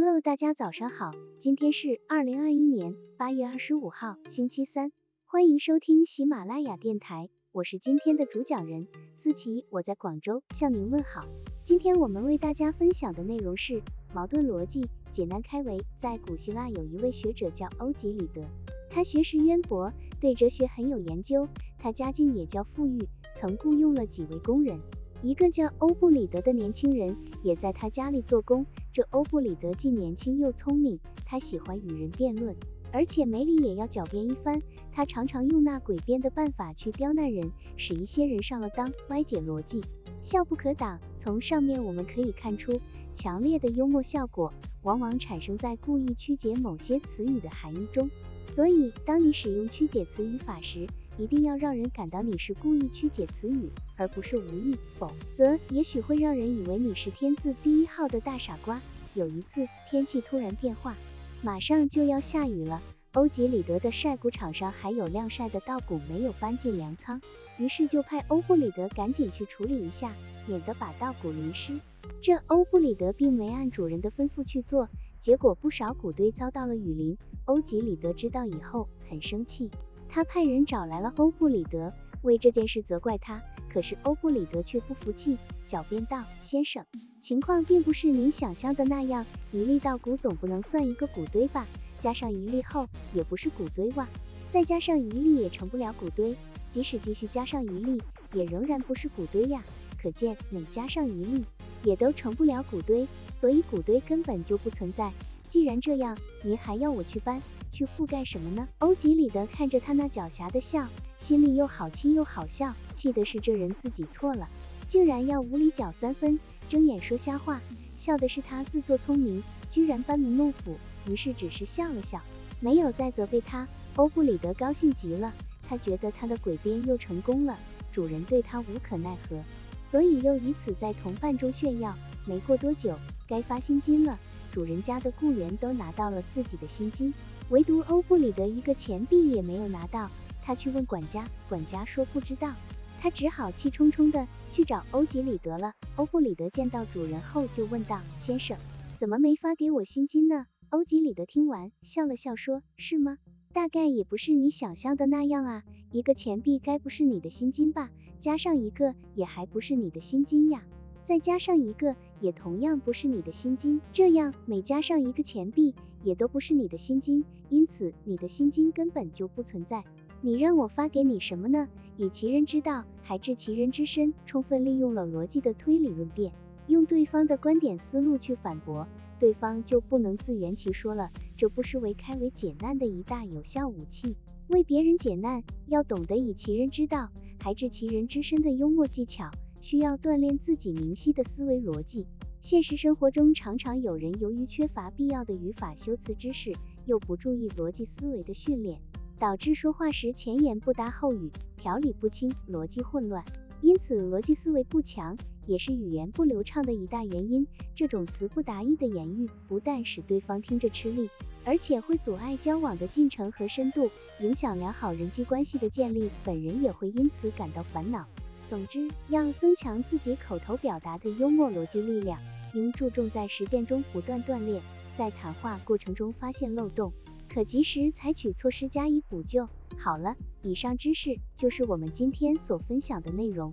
Hello，大家早上好，今天是二零二一年八月二十五号，星期三，欢迎收听喜马拉雅电台，我是今天的主讲人思琪，我在广州向您问好。今天我们为大家分享的内容是矛盾逻辑，简单开为。在古希腊有一位学者叫欧几里得，他学识渊博，对哲学很有研究，他家境也较富裕，曾雇佣了几位工人。一个叫欧布里德的年轻人也在他家里做工。这欧布里德既年轻又聪明，他喜欢与人辩论，而且没理也要狡辩一番。他常常用那诡辩的办法去刁难人，使一些人上了当，歪解逻辑，笑不可挡。从上面我们可以看出，强烈的幽默效果往往产生在故意曲解某些词语的含义中。所以，当你使用曲解词语法时，一定要让人感到你是故意曲解词语，而不是无意，否则也许会让人以为你是天字第一号的大傻瓜。有一次，天气突然变化，马上就要下雨了。欧几里德的晒谷场上还有晾晒的稻谷没有搬进粮仓，于是就派欧布里德赶紧去处理一下，免得把稻谷淋湿。这欧布里德并没按主人的吩咐去做，结果不少谷堆遭到了雨淋。欧几里德知道以后很生气。他派人找来了欧布里德，为这件事责怪他。可是欧布里德却不服气，狡辩道：“先生，情况并不是您想象的那样，一粒稻谷总不能算一个谷堆吧？加上一粒后，也不是谷堆哇，再加上一粒也成不了谷堆，即使继续加上一粒，也仍然不是谷堆呀。可见每加上一粒，也都成不了谷堆，所以谷堆根本就不存在。既然这样，您还要我去搬？”去覆盖什么呢？欧几里德看着他那狡黠的笑，心里又好气又好笑，气的是这人自己错了，竟然要无理搅三分，睁眼说瞎话；笑的是他自作聪明，居然班门弄斧，于是只是笑了笑，没有再责备他。欧布里德高兴极了，他觉得他的诡辩又成功了，主人对他无可奈何，所以又以此在同伴中炫耀。没过多久，该发薪金了，主人家的雇员都拿到了自己的薪金。唯独欧布里德一个钱币也没有拿到，他去问管家，管家说不知道，他只好气冲冲的去找欧几里德了。欧布里德见到主人后就问道：“先生，怎么没发给我薪金呢？”欧几里德听完笑了笑说：“是吗？大概也不是你想象的那样啊，一个钱币该不是你的薪金吧？加上一个也还不是你的薪金呀。”再加上一个，也同样不是你的薪金，这样每加上一个钱币，也都不是你的薪金，因此你的薪金根本就不存在。你让我发给你什么呢？以其人之道，还治其人之身，充分利用了逻辑的推理论辩，用对方的观点思路去反驳，对方就不能自圆其说了。这不失为开为解难的一大有效武器。为别人解难，要懂得以其人之道，还治其人之身的幽默技巧。需要锻炼自己明晰的思维逻辑。现实生活中，常常有人由于缺乏必要的语法修辞知识，又不注意逻辑思维的训练，导致说话时前言不搭后语，条理不清，逻辑混乱。因此，逻辑思维不强也是语言不流畅的一大原因。这种词不达意的言语，不但使对方听着吃力，而且会阻碍交往的进程和深度，影响良好人际关系的建立。本人也会因此感到烦恼。总之，要增强自己口头表达的幽默逻辑力量，应注重在实践中不断锻炼，在谈话过程中发现漏洞，可及时采取措施加以补救。好了，以上知识就是我们今天所分享的内容。